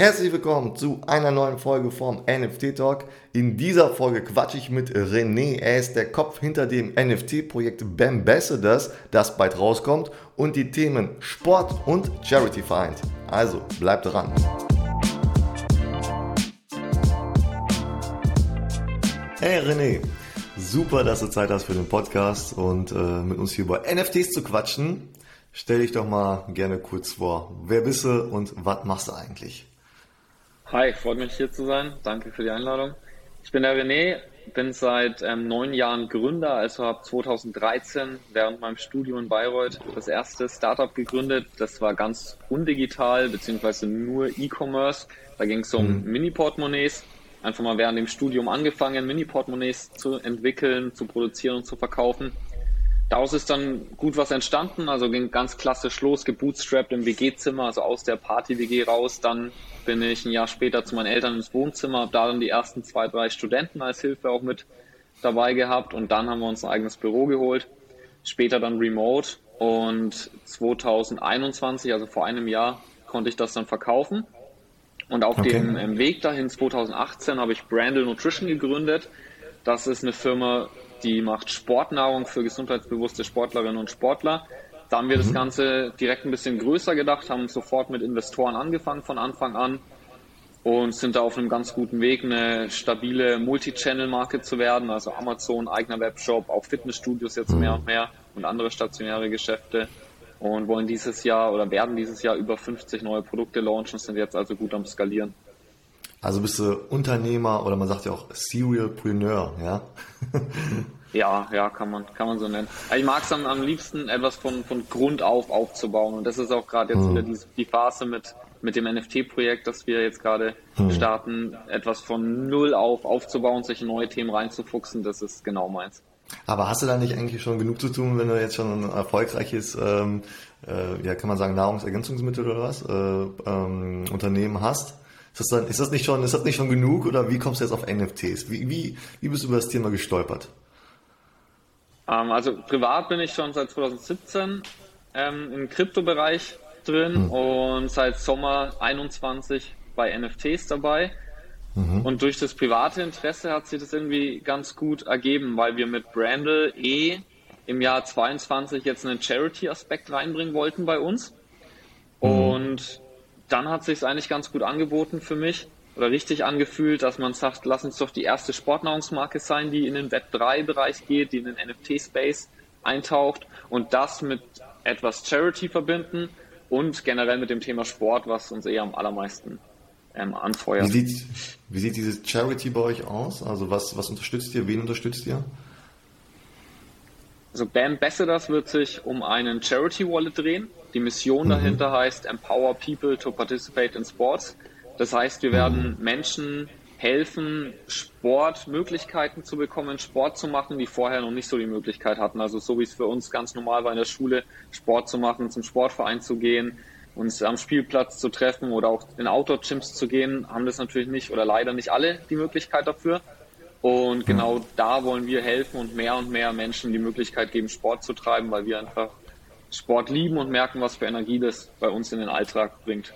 Herzlich willkommen zu einer neuen Folge vom NFT Talk. In dieser Folge quatsche ich mit René. Er ist der Kopf hinter dem NFT-Projekt Bambassadors, das bald rauskommt und die Themen Sport und Charity vereint. Also bleibt dran. Hey René, super, dass du Zeit hast für den Podcast und äh, mit uns hier über NFTs zu quatschen. Stell dich doch mal gerne kurz vor. Wer bist du und was machst du eigentlich? Hi, freut mich hier zu sein. Danke für die Einladung. Ich bin der René, bin seit ähm, neun Jahren Gründer, also habe 2013 während meinem Studium in Bayreuth das erste Startup gegründet. Das war ganz undigital, beziehungsweise nur E-Commerce. Da ging es um mhm. Mini-Portemonnaies. Einfach mal während dem Studium angefangen, Mini-Portemonnaies zu entwickeln, zu produzieren und zu verkaufen. Daraus ist dann gut was entstanden, also ging ganz klassisch los, gebootstrapped im WG-Zimmer, also aus der Party-WG raus. Dann bin ich ein Jahr später zu meinen Eltern ins Wohnzimmer, habe da dann die ersten zwei, drei Studenten als Hilfe auch mit dabei gehabt und dann haben wir uns ein eigenes Büro geholt. Später dann remote und 2021, also vor einem Jahr, konnte ich das dann verkaufen. Und auf okay. dem Weg dahin 2018 habe ich Brandle Nutrition gegründet. Das ist eine Firma, die macht Sportnahrung für gesundheitsbewusste Sportlerinnen und Sportler. Da haben wir mhm. das Ganze direkt ein bisschen größer gedacht, haben sofort mit Investoren angefangen von Anfang an und sind da auf einem ganz guten Weg, eine stabile Multi-Channel-Marke zu werden, also Amazon, eigener Webshop, auch Fitnessstudios jetzt mehr mhm. und mehr und andere stationäre Geschäfte und wollen dieses Jahr oder werden dieses Jahr über 50 neue Produkte launchen, sind jetzt also gut am Skalieren. Also bist du Unternehmer oder man sagt ja auch Serialpreneur, ja? ja, ja, kann man, kann man so nennen. Ich mag es am, am liebsten, etwas von, von Grund auf aufzubauen. Und das ist auch gerade jetzt hm. wieder die, die Phase mit, mit dem NFT-Projekt, das wir jetzt gerade hm. starten, etwas von Null auf aufzubauen, sich in neue Themen reinzufuchsen, das ist genau meins. Aber hast du da nicht eigentlich schon genug zu tun, wenn du jetzt schon ein erfolgreiches, ähm, äh, ja, kann man sagen, Nahrungsergänzungsmittel oder was, äh, ähm, Unternehmen hast? Ist das, dann, ist das nicht schon, ist das nicht schon genug oder wie kommst du jetzt auf NFTs? Wie, wie, wie bist du über das Thema gestolpert? Ähm, also privat bin ich schon seit 2017 ähm, im Kryptobereich drin hm. und seit Sommer 21 bei NFTs dabei. Mhm. Und durch das private Interesse hat sich das irgendwie ganz gut ergeben, weil wir mit Brandle eh im Jahr 22 jetzt einen Charity-Aspekt reinbringen wollten bei uns. Mhm. Und dann hat sich eigentlich ganz gut angeboten für mich oder richtig angefühlt, dass man sagt, lass uns doch die erste Sportnahrungsmarke sein, die in den Web3-Bereich geht, die in den NFT-Space eintaucht und das mit etwas Charity verbinden und generell mit dem Thema Sport, was uns eher am allermeisten ähm, anfeuert. Wie sieht, wie sieht dieses Charity bei euch aus? Also was, was unterstützt ihr? Wen unterstützt ihr? Also Bambassadors wird sich um einen Charity Wallet drehen. Die Mission mhm. dahinter heißt Empower People to Participate in Sports. Das heißt, wir werden mhm. Menschen helfen, Sportmöglichkeiten zu bekommen, Sport zu machen, die vorher noch nicht so die Möglichkeit hatten. Also so wie es für uns ganz normal war in der Schule, Sport zu machen, zum Sportverein zu gehen, uns am Spielplatz zu treffen oder auch in Outdoor-Gyms zu gehen, haben das natürlich nicht oder leider nicht alle die Möglichkeit dafür. Und genau da wollen wir helfen und mehr und mehr Menschen die Möglichkeit geben, Sport zu treiben, weil wir einfach Sport lieben und merken, was für Energie das bei uns in den Alltag bringt.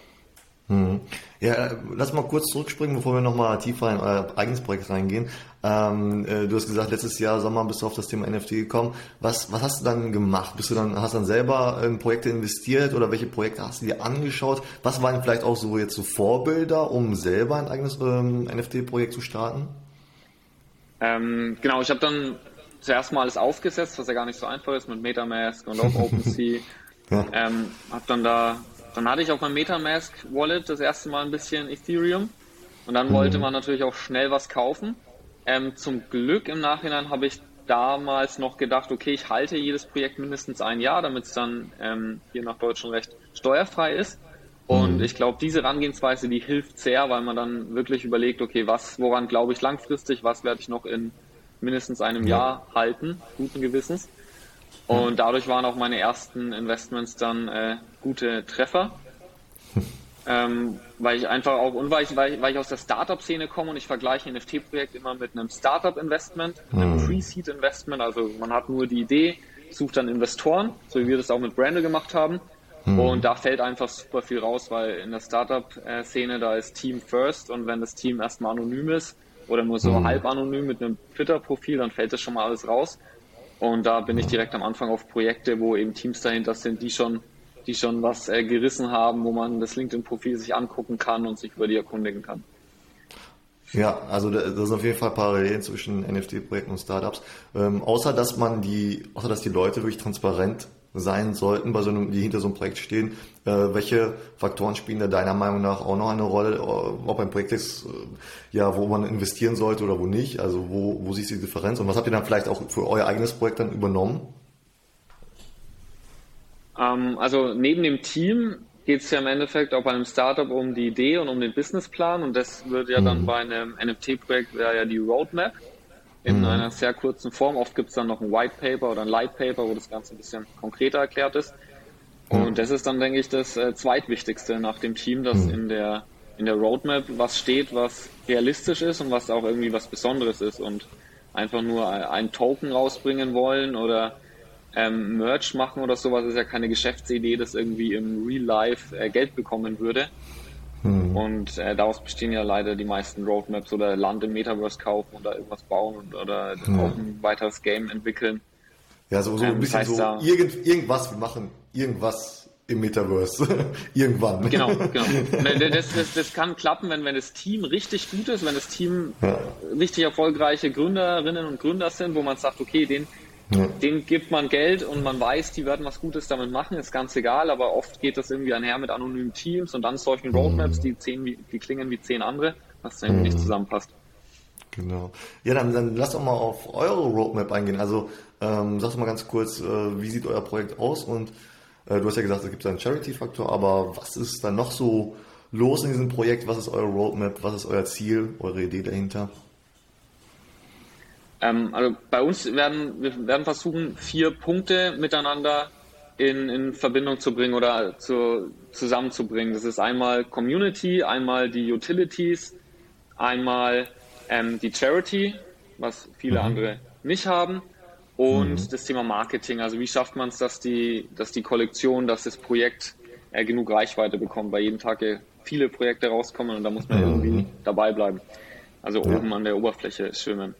Hm. Ja, lass mal kurz zurückspringen, bevor wir nochmal tiefer in euer eigenes Projekt reingehen. Ähm, äh, du hast gesagt, letztes Jahr Sommer bist du auf das Thema NFT gekommen. Was, was hast du dann gemacht? Bist du dann, hast du dann selber in Projekte investiert oder welche Projekte hast du dir angeschaut? Was waren vielleicht auch so jetzt so Vorbilder, um selber ein eigenes ähm, NFT-Projekt zu starten? Ähm, genau, ich habe dann zuerst mal alles aufgesetzt, was ja gar nicht so einfach ist mit Metamask und auch OpenSea. ja. ähm, hab dann da, dann hatte ich auf meinem Metamask Wallet das erste Mal ein bisschen Ethereum und dann mhm. wollte man natürlich auch schnell was kaufen. Ähm, zum Glück im Nachhinein habe ich damals noch gedacht, okay, ich halte jedes Projekt mindestens ein Jahr, damit es dann ähm, hier nach deutschem Recht steuerfrei ist. Und mhm. ich glaube, diese Herangehensweise, die hilft sehr, weil man dann wirklich überlegt, okay, was, woran glaube ich langfristig, was werde ich noch in mindestens einem ja. Jahr halten, guten Gewissens. Und dadurch waren auch meine ersten Investments dann äh, gute Treffer. ähm, weil ich einfach auch, und weil ich, weil ich, aus der Startup-Szene komme und ich vergleiche ein NFT-Projekt immer mit einem Startup-Investment, einem mhm. Pre-Seed-Investment. Also man hat nur die Idee, sucht dann Investoren, so wie wir das auch mit Brandle gemacht haben. Mhm. Und da fällt einfach super viel raus, weil in der Startup-Szene, da ist Team First und wenn das Team erstmal anonym ist oder nur so mhm. halb anonym mit einem Twitter-Profil, dann fällt das schon mal alles raus. Und da bin ich direkt am Anfang auf Projekte, wo eben Teams dahinter sind, die schon, die schon was äh, gerissen haben, wo man das LinkedIn-Profil sich angucken kann und sich über die erkundigen kann. Ja, also das sind auf jeden Fall Parallelen zwischen NFT-Projekten und Startups. Ähm, außer dass man die, außer dass die Leute wirklich transparent sein sollten, bei so einem, die hinter so einem Projekt stehen. Äh, welche Faktoren spielen da deiner Meinung nach auch noch eine Rolle, äh, ob ein Projekt ist, äh, ja, wo man investieren sollte oder wo nicht? Also wo, wo siehst du die Differenz? Und was habt ihr dann vielleicht auch für euer eigenes Projekt dann übernommen? Ähm, also neben dem Team geht es ja im Endeffekt auch bei einem Startup um die Idee und um den Businessplan und das wird ja mhm. dann bei einem NFT-Projekt wäre ja die Roadmap in mhm. einer sehr kurzen Form. Oft gibt es dann noch ein White Paper oder ein Light Paper, wo das Ganze ein bisschen konkreter erklärt ist. Und mhm. das ist dann, denke ich, das äh, zweitwichtigste nach dem Team, dass mhm. in der in der Roadmap was steht, was realistisch ist und was auch irgendwie was Besonderes ist und einfach nur ein Token rausbringen wollen oder ähm, Merch machen oder sowas ist ja keine Geschäftsidee, das irgendwie im Real Life äh, Geld bekommen würde. Mhm. Und äh, daraus bestehen ja leider die meisten Roadmaps oder Land im Metaverse kaufen oder irgendwas bauen und, oder mhm. auch ein weiteres Game entwickeln. Ja, so, so ähm, ein bisschen das heißt so irgend, irgendwas, wir machen irgendwas im Metaverse. Irgendwann. Genau, genau. Das, das, das kann klappen, wenn, wenn das Team richtig gut ist, wenn das Team ja. richtig erfolgreiche Gründerinnen und Gründer sind, wo man sagt, okay, den, ja. Den gibt man Geld und man weiß, die werden was Gutes damit machen, ist ganz egal, aber oft geht das irgendwie einher mit anonymen Teams und dann solchen mhm. Roadmaps, die, zehn, die klingen wie zehn andere, was dann irgendwie nicht mhm. zusammenpasst. Genau. Ja, dann, dann lass doch mal auf eure Roadmap eingehen. Also ähm, sag doch mal ganz kurz, äh, wie sieht euer Projekt aus? Und äh, du hast ja gesagt, es gibt einen Charity-Faktor, aber was ist dann noch so los in diesem Projekt? Was ist eure Roadmap? Was ist euer Ziel, eure Idee dahinter? Ähm, also bei uns werden wir werden versuchen, vier Punkte miteinander in, in Verbindung zu bringen oder zu, zusammenzubringen. Das ist einmal Community, einmal die Utilities, einmal ähm, die Charity, was viele mhm. andere nicht haben, und mhm. das Thema Marketing. Also wie schafft man es, dass die, dass die Kollektion, dass das Projekt äh, genug Reichweite bekommt, weil jeden Tag viele Projekte rauskommen und da muss man mhm. irgendwie dabei bleiben. Also ja. oben an der Oberfläche schwimmen.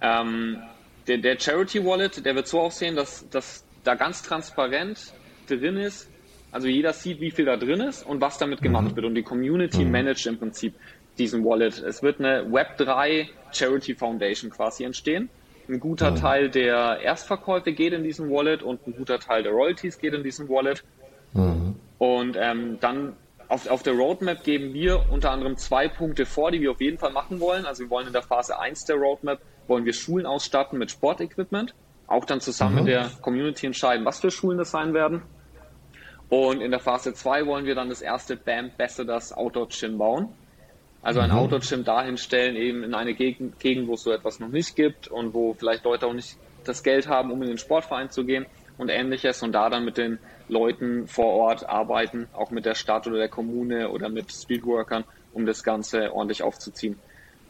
Ähm, der, der, Charity Wallet, der wird so aussehen, dass, dass da ganz transparent drin ist, also jeder sieht, wie viel da drin ist und was damit gemacht mhm. wird. Und die Community mhm. managt im Prinzip diesen Wallet. Es wird eine Web3 Charity Foundation quasi entstehen. Ein guter mhm. Teil der Erstverkäufe geht in diesen Wallet und ein guter Teil der Royalties geht in diesen Wallet. Mhm. Und ähm, dann auf, auf der Roadmap geben wir unter anderem zwei Punkte vor, die wir auf jeden Fall machen wollen. Also wir wollen in der Phase 1 der Roadmap wollen wir Schulen ausstatten mit Sportequipment, auch dann zusammen mhm. mit der Community entscheiden, was für Schulen das sein werden. Und in der Phase 2 wollen wir dann das erste BAM Ambassadors Outdoor Gym bauen. Also ein mhm. Outdoor Gym dahin stellen, eben in eine Gegend, Gegend, wo es so etwas noch nicht gibt und wo vielleicht Leute auch nicht das Geld haben, um in den Sportverein zu gehen und ähnliches und da dann mit den Leuten vor Ort arbeiten, auch mit der Stadt oder der Kommune oder mit Streetworkern, um das Ganze ordentlich aufzuziehen.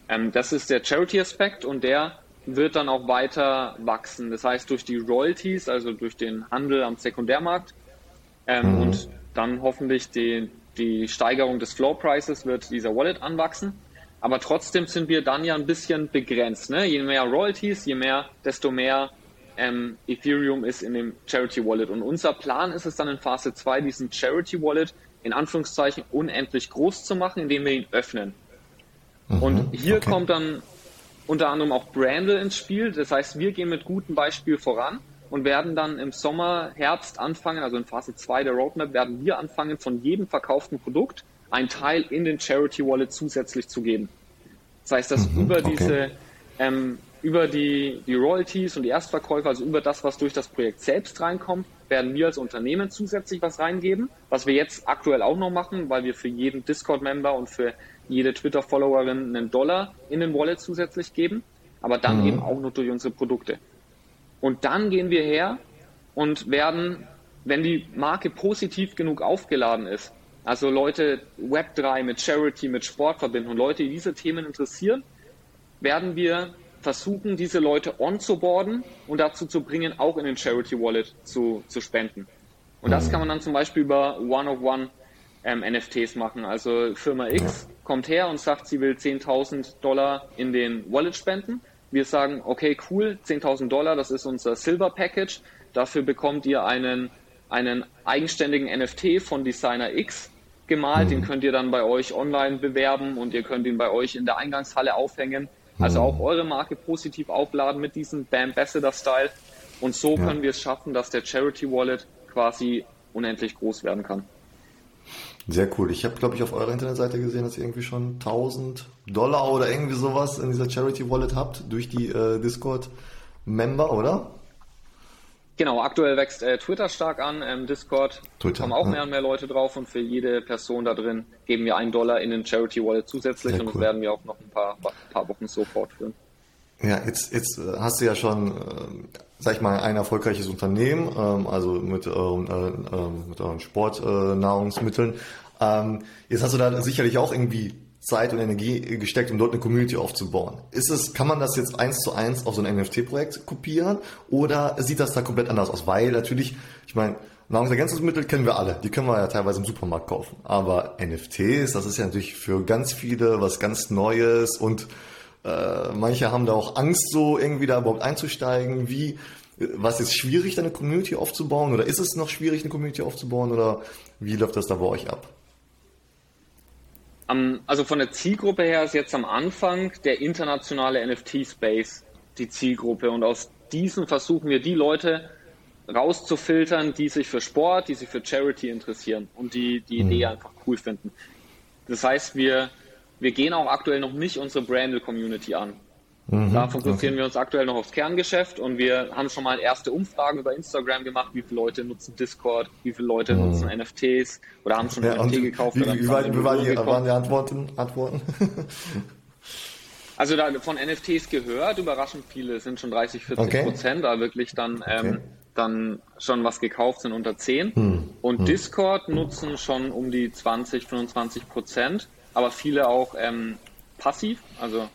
Ähm, das ist der Charity-Aspekt und der wird dann auch weiter wachsen. Das heißt, durch die Royalties, also durch den Handel am Sekundärmarkt ähm, mhm. und dann hoffentlich die, die Steigerung des Floor Prices wird dieser Wallet anwachsen. Aber trotzdem sind wir dann ja ein bisschen begrenzt. Ne? Je mehr Royalties, je mehr, desto mehr ähm, Ethereum ist in dem Charity Wallet. Und unser Plan ist es dann in Phase 2, diesen Charity Wallet in Anführungszeichen unendlich groß zu machen, indem wir ihn öffnen. Mhm, und hier okay. kommt dann unter anderem auch Brandle ins Spiel. Das heißt, wir gehen mit gutem Beispiel voran und werden dann im Sommer, Herbst anfangen, also in Phase 2 der Roadmap, werden wir anfangen, von jedem verkauften Produkt ein Teil in den Charity Wallet zusätzlich zu geben. Das heißt, dass mhm, über okay. diese, ähm, über die, die Royalties und die Erstverkäufe, also über das, was durch das Projekt selbst reinkommt, werden wir als Unternehmen zusätzlich was reingeben, was wir jetzt aktuell auch noch machen, weil wir für jeden Discord-Member und für jede Twitter-Followerin einen Dollar in den Wallet zusätzlich geben, aber dann mhm. eben auch nur durch unsere Produkte. Und dann gehen wir her und werden, wenn die Marke positiv genug aufgeladen ist, also Leute Web3 mit Charity, mit Sport verbinden und Leute, die diese Themen interessieren, werden wir versuchen, diese Leute on zu boarden und dazu zu bringen, auch in den Charity Wallet zu, zu spenden. Und das kann man dann zum Beispiel über One-of-One ähm, NFTs machen. Also Firma X kommt her und sagt, sie will 10.000 Dollar in den Wallet spenden. Wir sagen, okay, cool, 10.000 Dollar, das ist unser Silver Package. Dafür bekommt ihr einen, einen eigenständigen NFT von Designer X gemalt. Mhm. Den könnt ihr dann bei euch online bewerben und ihr könnt ihn bei euch in der Eingangshalle aufhängen. Also auch eure Marke positiv aufladen mit diesem Bambassador Style. Und so ja. können wir es schaffen, dass der Charity Wallet quasi unendlich groß werden kann. Sehr cool. Ich habe, glaube ich, auf eurer Internetseite gesehen, dass ihr irgendwie schon 1000 Dollar oder irgendwie sowas in dieser Charity Wallet habt durch die äh, Discord-Member, oder? Genau, aktuell wächst äh, Twitter stark an, ähm, Discord Twitter, kommen auch ja. mehr und mehr Leute drauf und für jede Person da drin geben wir einen Dollar in den Charity Wallet zusätzlich Sehr und cool. das werden wir auch noch ein paar, paar Wochen so fortführen. Ja, jetzt, jetzt äh, hast du ja schon, äh, sag ich mal, ein erfolgreiches Unternehmen, ähm, also mit, ähm, äh, äh, mit euren Sportnahrungsmitteln. Ähm, jetzt hast du da sicherlich auch irgendwie Zeit und Energie gesteckt, um dort eine Community aufzubauen. Ist es, kann man das jetzt eins zu eins auf so ein NFT-Projekt kopieren oder sieht das da komplett anders aus? Weil natürlich, ich meine, Nahrungsergänzungsmittel kennen wir alle, die können wir ja teilweise im Supermarkt kaufen. Aber NFTs, das ist ja natürlich für ganz viele was ganz Neues und äh, manche haben da auch Angst, so irgendwie da überhaupt einzusteigen. Wie, was ist schwierig, da eine Community aufzubauen oder ist es noch schwierig, eine Community aufzubauen oder wie läuft das da bei euch ab? Also von der Zielgruppe her ist jetzt am Anfang der internationale NFT-Space die Zielgruppe und aus diesen versuchen wir die Leute rauszufiltern, die sich für Sport, die sich für Charity interessieren und die die mhm. Idee einfach cool finden. Das heißt, wir, wir gehen auch aktuell noch nicht unsere Branded Community an. Mhm, da fokussieren okay. wir uns aktuell noch aufs Kerngeschäft und wir haben schon mal erste Umfragen über Instagram gemacht, wie viele Leute nutzen Discord, wie viele Leute mhm. nutzen NFTs oder haben schon ja, NFT gekauft. Wie, wie, wie, weit, wie waren, die, waren die Antworten? Antworten? also da von NFTs gehört, überraschend viele, sind schon 30, 40 okay. Prozent, da wirklich dann, ähm, okay. dann schon was gekauft sind unter 10. Hm. Und hm. Discord nutzen schon um die 20, 25 Prozent, aber viele auch ähm, passiv, also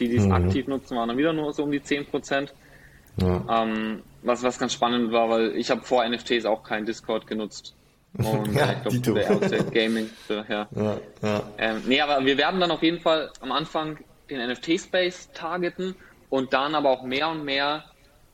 die, die es mhm. aktiv nutzen, waren dann wieder nur so um die 10 Prozent. Ja. Ähm, was, was ganz spannend war, weil ich habe vor NFTs auch kein Discord genutzt. Und ja, ich glaube, der aus Gaming. Ja. Ja, ja. Ähm, nee, aber wir werden dann auf jeden Fall am Anfang den NFT-Space targeten und dann aber auch mehr und mehr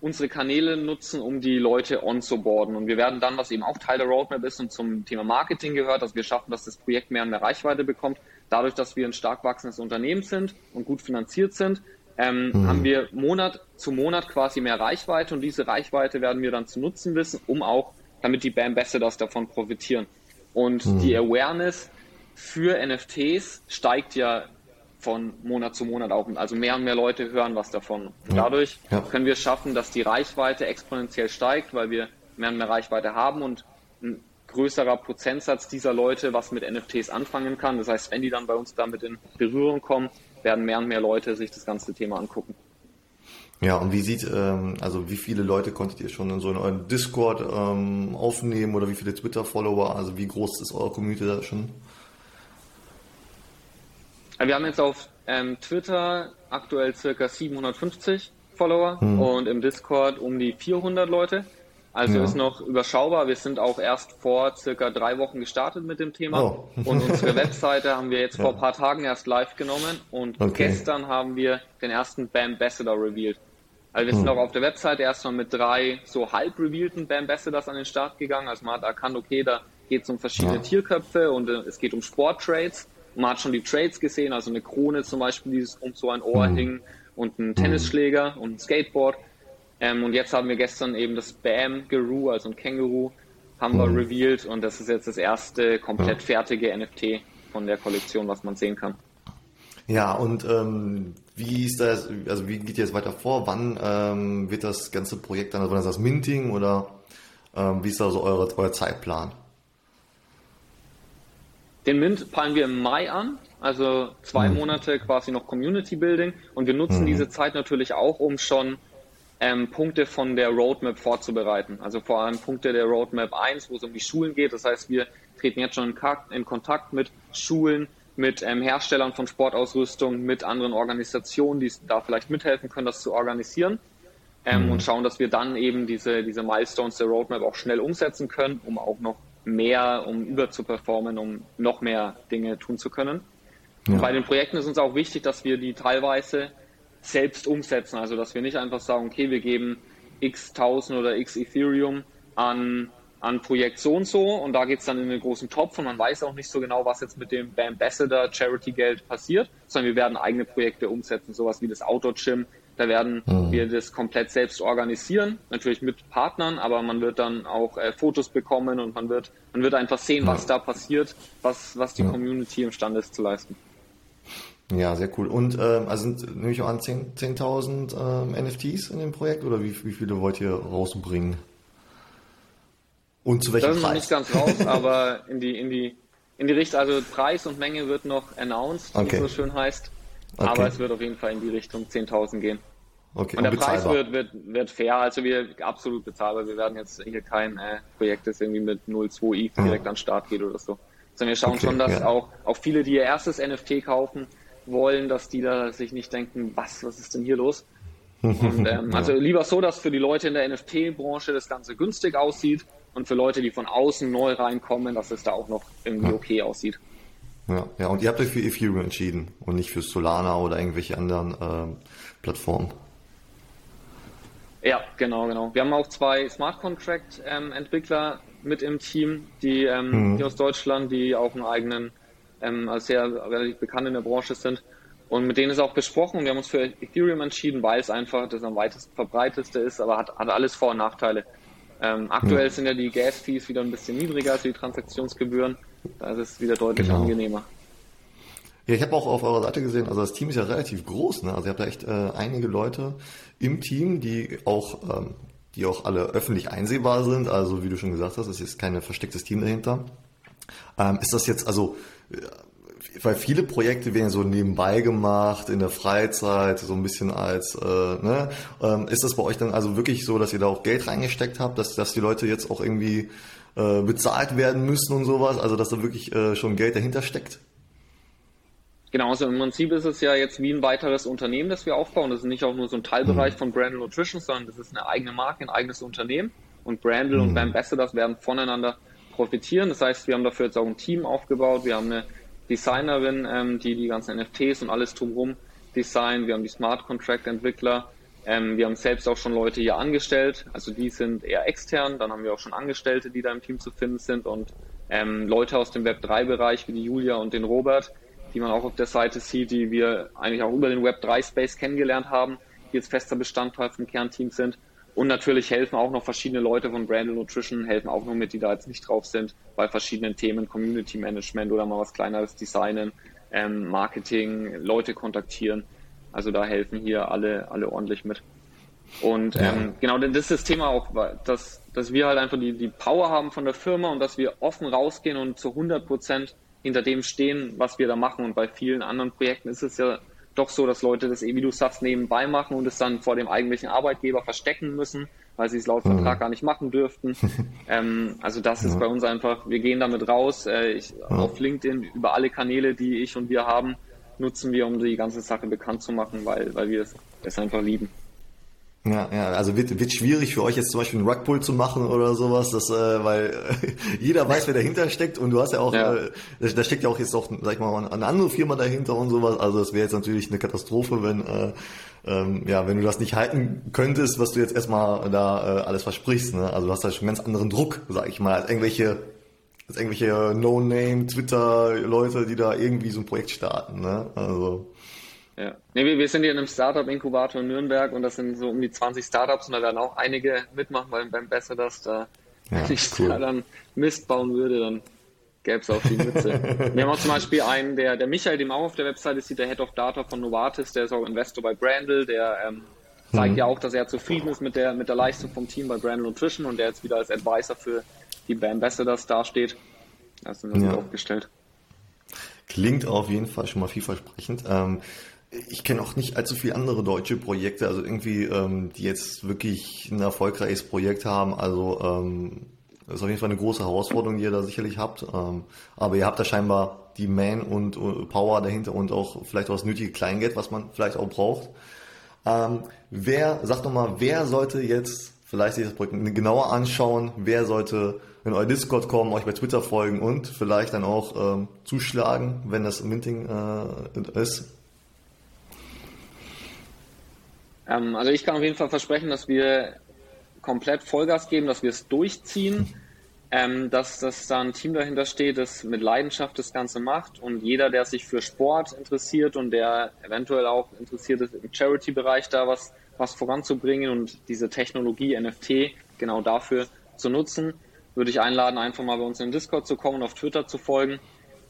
unsere Kanäle nutzen, um die Leute onzuboarden. Und wir werden dann, was eben auch Teil der Roadmap ist und zum Thema Marketing gehört, dass wir schaffen, dass das Projekt mehr und mehr Reichweite bekommt, dadurch, dass wir ein stark wachsendes Unternehmen sind und gut finanziert sind, ähm, mhm. haben wir Monat zu Monat quasi mehr Reichweite und diese Reichweite werden wir dann zu nutzen wissen, um auch, damit die Ambassadors davon profitieren. Und mhm. die Awareness für NFTs steigt ja von Monat zu Monat auch. Also mehr und mehr Leute hören was davon. Und dadurch ja. können wir schaffen, dass die Reichweite exponentiell steigt, weil wir mehr und mehr Reichweite haben und ein größerer Prozentsatz dieser Leute was mit NFTs anfangen kann. Das heißt, wenn die dann bei uns damit in Berührung kommen, werden mehr und mehr Leute sich das ganze Thema angucken. Ja, und wie sieht, ähm, also wie viele Leute konntet ihr schon in so einem Discord ähm, aufnehmen oder wie viele Twitter-Follower, also wie groß ist eure Community da schon? Wir haben jetzt auf ähm, Twitter aktuell circa 750 Follower hm. und im Discord um die 400 Leute. Also ja. ist noch überschaubar. Wir sind auch erst vor circa drei Wochen gestartet mit dem Thema. Oh. und unsere Webseite haben wir jetzt vor ein paar Tagen erst live genommen und okay. gestern haben wir den ersten Bambassador revealed. Also wir hm. sind auch auf der Webseite erstmal mit drei so halb revealten Bambassadors an den Start gegangen. Also man hat erkannt, okay, da geht es um verschiedene ja. Tierköpfe und äh, es geht um Sporttrades. Man hat schon die Trades gesehen, also eine Krone zum Beispiel, die um so ein Ohr hm. hing und ein Tennisschläger und ein Skateboard. Ähm, und jetzt haben wir gestern eben das Bam Guru, also ein Känguru, haben wir mhm. revealed und das ist jetzt das erste komplett fertige NFT von der Kollektion, was man sehen kann. Ja, und ähm, wie ist das, also wie geht ihr jetzt weiter vor? Wann ähm, wird das ganze Projekt dann, also wann ist das Minting oder ähm, wie ist da so eure, euer Zeitplan? Den Mint peilen wir im Mai an, also zwei mhm. Monate quasi noch Community Building und wir nutzen mhm. diese Zeit natürlich auch, um schon ähm, Punkte von der Roadmap vorzubereiten. Also vor allem Punkte der Roadmap 1, wo es um die Schulen geht. Das heißt, wir treten jetzt schon in Kontakt mit Schulen, mit ähm, Herstellern von Sportausrüstung, mit anderen Organisationen, die da vielleicht mithelfen können, das zu organisieren. ähm, mhm. und schauen, dass wir dann eben diese, diese Milestones der Roadmap auch schnell umsetzen können, um auch noch mehr, um über zu performen, um noch mehr Dinge tun zu können. Ja. Bei den Projekten ist uns auch wichtig, dass wir die teilweise selbst umsetzen. Also, dass wir nicht einfach sagen, okay, wir geben x 1000 oder x Ethereum an, an Projekt so und so und da geht es dann in den großen Topf und man weiß auch nicht so genau, was jetzt mit dem Ambassador Charity Geld passiert, sondern wir werden eigene Projekte umsetzen, sowas wie das Outdoor Gym. Da werden mhm. wir das komplett selbst organisieren, natürlich mit Partnern, aber man wird dann auch äh, Fotos bekommen und man wird, man wird einfach sehen, was da passiert, was, was die ja. Community imstande ist zu leisten. Ja, sehr cool. Und ähm, also sind, nehme ich auch an, 10.000 10 ähm, NFTs in dem Projekt oder wie, wie viele wollt ihr rausbringen? Und zu welchem das Preis? Das ist noch nicht ganz raus, aber in die, in die, in die Richtung, also Preis und Menge wird noch announced, okay. wie es so schön heißt. Okay. Aber es wird auf jeden Fall in die Richtung 10.000 gehen. Okay. Und, der Preis wird, wird, wird fair, also wir absolut bezahlbar. Wir werden jetzt hier kein äh, Projekt, das irgendwie mit 0,2 ETH direkt ja. an den Start geht oder so. Sondern wir schauen okay, schon, dass ja. auch, auch viele, die ihr erstes NFT kaufen, wollen, dass die da sich nicht denken, was, was ist denn hier los? Und, ähm, ja. Also lieber so, dass für die Leute in der NFT-Branche das Ganze günstig aussieht und für Leute, die von außen neu reinkommen, dass es da auch noch irgendwie okay aussieht. Ja, ja, und ihr habt euch für Ethereum entschieden und nicht für Solana oder irgendwelche anderen ähm, Plattformen. Ja, genau, genau. Wir haben auch zwei Smart Contract ähm, Entwickler mit im Team, die, ähm, mhm. die aus Deutschland, die auch einen eigenen ähm, also sehr relativ bekannt in der Branche sind. Und mit denen ist auch besprochen. Wir haben uns für Ethereum entschieden, weil es einfach das am weitesten verbreitetste ist, aber hat, hat alles Vor- und Nachteile. Ähm, aktuell ja. sind ja die Gas-Fees wieder ein bisschen niedriger als die Transaktionsgebühren. Da ist es wieder deutlich genau. angenehmer. Ja, ich habe auch auf eurer Seite gesehen, also das Team ist ja relativ groß, ne? Also ihr habt da echt äh, einige Leute im Team, die auch, ähm, die auch alle öffentlich einsehbar sind. Also wie du schon gesagt hast, es ist kein verstecktes Team dahinter. Ähm, ist das jetzt, also weil viele Projekte werden so nebenbei gemacht, in der Freizeit, so ein bisschen als, äh, ne? Ähm, ist das bei euch dann also wirklich so, dass ihr da auch Geld reingesteckt habt, dass, dass die Leute jetzt auch irgendwie äh, bezahlt werden müssen und sowas, also dass da wirklich äh, schon Geld dahinter steckt? Genau, also im Prinzip ist es ja jetzt wie ein weiteres Unternehmen, das wir aufbauen. Das ist nicht auch nur so ein Teilbereich mhm. von Brandle Nutrition, sondern das ist eine eigene Marke, ein eigenes Unternehmen. Und Brandle mhm. und Ambassadors werden voneinander profitieren. Das heißt, wir haben dafür jetzt auch ein Team aufgebaut. Wir haben eine Designerin, ähm, die die ganzen NFTs und alles drumherum designt. Wir haben die Smart Contract Entwickler. Ähm, wir haben selbst auch schon Leute hier angestellt. Also die sind eher extern. Dann haben wir auch schon Angestellte, die da im Team zu finden sind und ähm, Leute aus dem Web3-Bereich wie die Julia und den Robert, die man auch auf der Seite sieht, die wir eigentlich auch über den Web3-Space kennengelernt haben, die jetzt fester Bestandteil vom Kernteam sind. Und natürlich helfen auch noch verschiedene Leute von Brandle Nutrition, helfen auch noch mit, die da jetzt nicht drauf sind, bei verschiedenen Themen, Community Management oder mal was kleineres designen, ähm, Marketing, Leute kontaktieren. Also da helfen hier alle, alle ordentlich mit. Und ja. ähm, genau, denn das ist das Thema auch, dass, dass wir halt einfach die, die Power haben von der Firma und dass wir offen rausgehen und zu 100 Prozent hinter dem stehen, was wir da machen. Und bei vielen anderen Projekten ist es ja doch so, dass Leute das, wie du sagst, nebenbei machen und es dann vor dem eigentlichen Arbeitgeber verstecken müssen, weil sie es laut mhm. Vertrag gar nicht machen dürften. ähm, also das ja. ist bei uns einfach, wir gehen damit raus. Äh, ich, ja. Auf LinkedIn, über alle Kanäle, die ich und wir haben, nutzen wir, um die ganze Sache bekannt zu machen, weil, weil wir es einfach lieben. Ja, ja, also wird, wird schwierig für euch jetzt zum Beispiel einen Rugpull zu machen oder sowas, das, äh, weil jeder weiß, wer dahinter steckt und du hast ja auch, ja. Äh, da steckt ja auch jetzt auch, sag ich mal, eine andere Firma dahinter und sowas. Also das wäre jetzt natürlich eine Katastrophe, wenn äh, ähm, ja, wenn du das nicht halten könntest, was du jetzt erstmal da äh, alles versprichst. Ne? Also du hast da schon einen ganz anderen Druck, sag ich mal, als irgendwelche als irgendwelche No-Name Twitter-Leute, die da irgendwie so ein Projekt starten. Ne? Also ja. Nee, wir, wir sind hier in einem Startup-Inkubator in Nürnberg und das sind so um die 20 Startups und da werden auch einige mitmachen, weil beim Besser das da, ja, wenn ich cool. da dann Mist bauen würde, dann gäbe es auch die Mütze. wir haben auch zum Beispiel einen, der, der Michael, dem auch auf der Webseite ist, der Head of Data von Novartis, der ist auch Investor bei Brandle, der ähm, zeigt mhm. ja auch, dass er zufrieden ist mit der, mit der Leistung vom Team bei Brandle Nutrition und der jetzt wieder als Advisor für die Ambassadors dasteht. Da sind wir ja. aufgestellt. Klingt auf jeden Fall schon mal vielversprechend. Ähm, ich kenne auch nicht allzu viele andere deutsche Projekte, also irgendwie, ähm, die jetzt wirklich ein erfolgreiches Projekt haben. Also ähm, das ist auf jeden Fall eine große Herausforderung, die ihr da sicherlich habt. Ähm, aber ihr habt da scheinbar die Man und, und Power dahinter und auch vielleicht auch das nötige Kleingeld, was man vielleicht auch braucht. Ähm, wer, sag doch mal, wer sollte jetzt vielleicht sich das Projekt genauer anschauen, wer sollte in euer Discord kommen, euch bei Twitter folgen und vielleicht dann auch ähm, zuschlagen, wenn das Minting äh, ist? Ähm, also ich kann auf jeden Fall versprechen, dass wir komplett Vollgas geben, dass wir es durchziehen, ähm, dass, dass da ein Team dahinter steht, das mit Leidenschaft das Ganze macht und jeder, der sich für Sport interessiert und der eventuell auch interessiert ist, im Charity-Bereich da was, was voranzubringen und diese Technologie NFT genau dafür zu nutzen, würde ich einladen, einfach mal bei uns in den Discord zu kommen und auf Twitter zu folgen.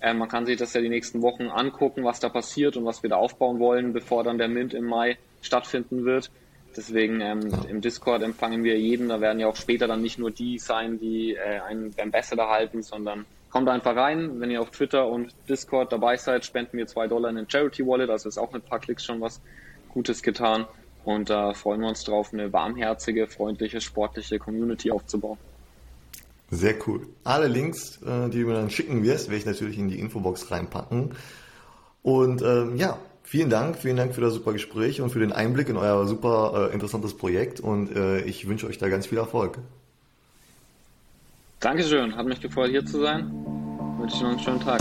Ähm, man kann sich das ja die nächsten Wochen angucken, was da passiert und was wir da aufbauen wollen, bevor dann der Mint im Mai stattfinden wird. Deswegen ähm, ja. im Discord empfangen wir jeden. Da werden ja auch später dann nicht nur die sein, die äh, einen Ambassador halten, sondern kommt einfach rein. Wenn ihr auf Twitter und Discord dabei seid, spenden wir zwei Dollar in den Charity Wallet. Also ist auch mit ein paar Klicks schon was Gutes getan. Und da äh, freuen wir uns drauf, eine warmherzige, freundliche, sportliche Community aufzubauen. Sehr cool. Alle Links, äh, die du mir dann schicken wirst, werde ich natürlich in die Infobox reinpacken. Und ähm, ja, Vielen Dank, vielen Dank für das super Gespräch und für den Einblick in euer super äh, interessantes Projekt und äh, ich wünsche euch da ganz viel Erfolg. Dankeschön, hat mich gefreut hier zu sein. Ich wünsche noch einen schönen Tag.